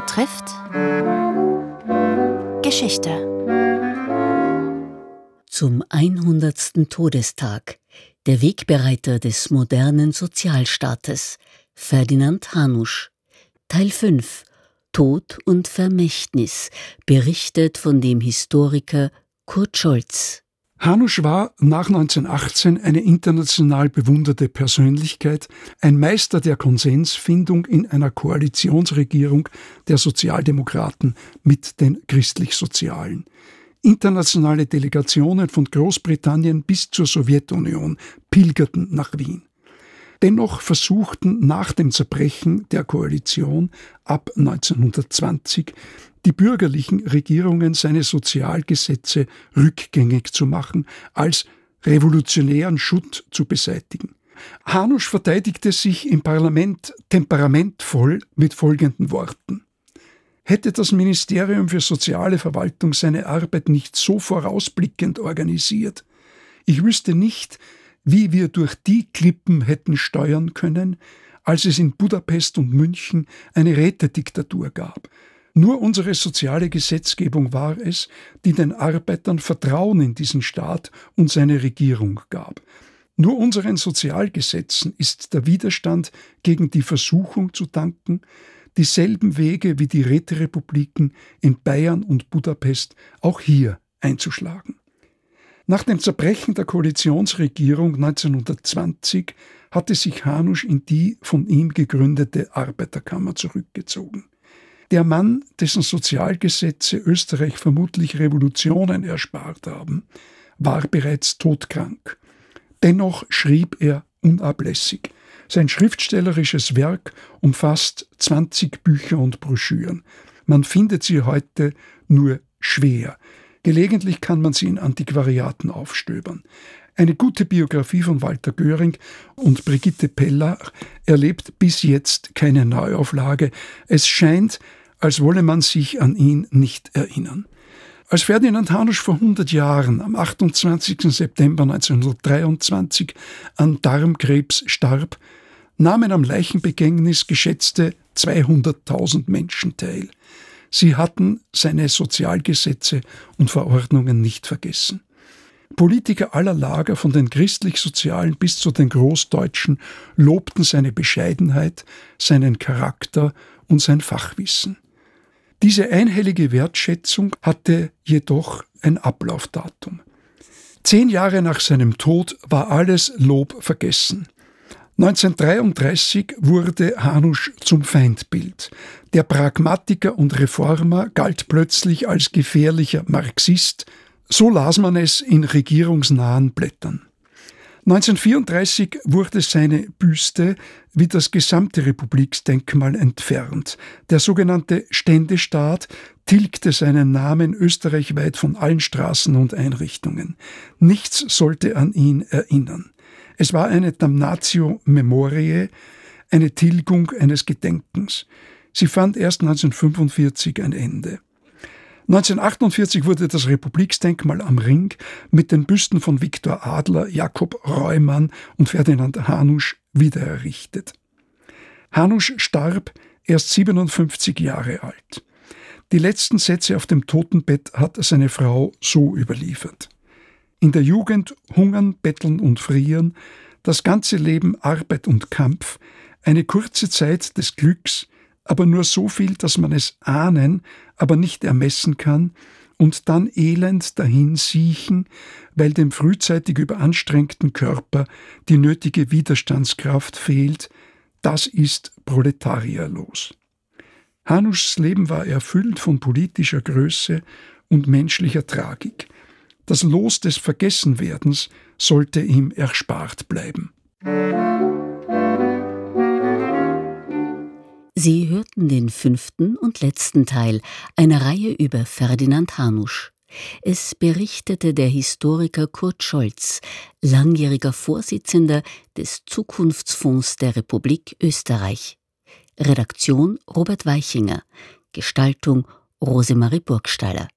betrifft Geschichte. Zum 100. Todestag der Wegbereiter des modernen Sozialstaates, Ferdinand Hanusch. Teil 5 Tod und Vermächtnis, berichtet von dem Historiker Kurt Scholz. Hanusch war nach 1918 eine international bewunderte Persönlichkeit, ein Meister der Konsensfindung in einer Koalitionsregierung der Sozialdemokraten mit den Christlich-Sozialen. Internationale Delegationen von Großbritannien bis zur Sowjetunion pilgerten nach Wien. Dennoch versuchten nach dem Zerbrechen der Koalition ab 1920 die bürgerlichen Regierungen seine Sozialgesetze rückgängig zu machen, als revolutionären Schutt zu beseitigen. Hanusch verteidigte sich im Parlament temperamentvoll mit folgenden Worten. Hätte das Ministerium für soziale Verwaltung seine Arbeit nicht so vorausblickend organisiert, ich wüsste nicht, wie wir durch die Klippen hätten steuern können, als es in Budapest und München eine Rätediktatur gab. Nur unsere soziale Gesetzgebung war es, die den Arbeitern Vertrauen in diesen Staat und seine Regierung gab. Nur unseren Sozialgesetzen ist der Widerstand gegen die Versuchung zu danken, dieselben Wege wie die Räterepubliken in Bayern und Budapest auch hier einzuschlagen. Nach dem Zerbrechen der Koalitionsregierung 1920 hatte sich Hanusch in die von ihm gegründete Arbeiterkammer zurückgezogen. Der Mann, dessen Sozialgesetze Österreich vermutlich Revolutionen erspart haben, war bereits todkrank. Dennoch schrieb er unablässig. Sein schriftstellerisches Werk umfasst 20 Bücher und Broschüren. Man findet sie heute nur schwer. Gelegentlich kann man sie in Antiquariaten aufstöbern. Eine gute Biografie von Walter Göring und Brigitte Peller erlebt bis jetzt keine Neuauflage. Es scheint, als wolle man sich an ihn nicht erinnern. Als Ferdinand Hanusch vor 100 Jahren am 28. September 1923 an Darmkrebs starb, nahmen am Leichenbegängnis geschätzte 200.000 Menschen teil. Sie hatten seine Sozialgesetze und Verordnungen nicht vergessen. Politiker aller Lager, von den christlich-sozialen bis zu den Großdeutschen, lobten seine Bescheidenheit, seinen Charakter und sein Fachwissen. Diese einhellige Wertschätzung hatte jedoch ein Ablaufdatum. Zehn Jahre nach seinem Tod war alles Lob vergessen. 1933 wurde Hanusch zum Feindbild. Der Pragmatiker und Reformer galt plötzlich als gefährlicher Marxist, so las man es in regierungsnahen Blättern. 1934 wurde seine Büste wie das gesamte Republiksdenkmal entfernt. Der sogenannte Ständestaat tilgte seinen Namen österreichweit von allen Straßen und Einrichtungen. Nichts sollte an ihn erinnern. Es war eine Damnatio Memoriae, eine Tilgung eines Gedenkens. Sie fand erst 1945 ein Ende. 1948 wurde das Republiksdenkmal am Ring mit den Büsten von Viktor Adler, Jakob Reumann und Ferdinand Hanusch wiedererrichtet. Hanusch starb erst 57 Jahre alt. Die letzten Sätze auf dem Totenbett hat seine Frau so überliefert. In der Jugend hungern, betteln und frieren, das ganze Leben Arbeit und Kampf, eine kurze Zeit des Glücks, aber nur so viel, dass man es ahnen, aber nicht ermessen kann, und dann elend dahin siechen, weil dem frühzeitig überanstrengten Körper die nötige Widerstandskraft fehlt, das ist proletarierlos. Hanuschs Leben war erfüllt von politischer Größe und menschlicher Tragik. Das Los des Vergessenwerdens sollte ihm erspart bleiben. Sie hörten den fünften und letzten Teil einer Reihe über Ferdinand Hanusch. Es berichtete der Historiker Kurt Scholz, langjähriger Vorsitzender des Zukunftsfonds der Republik Österreich. Redaktion Robert Weichinger, Gestaltung Rosemarie Burgstaller.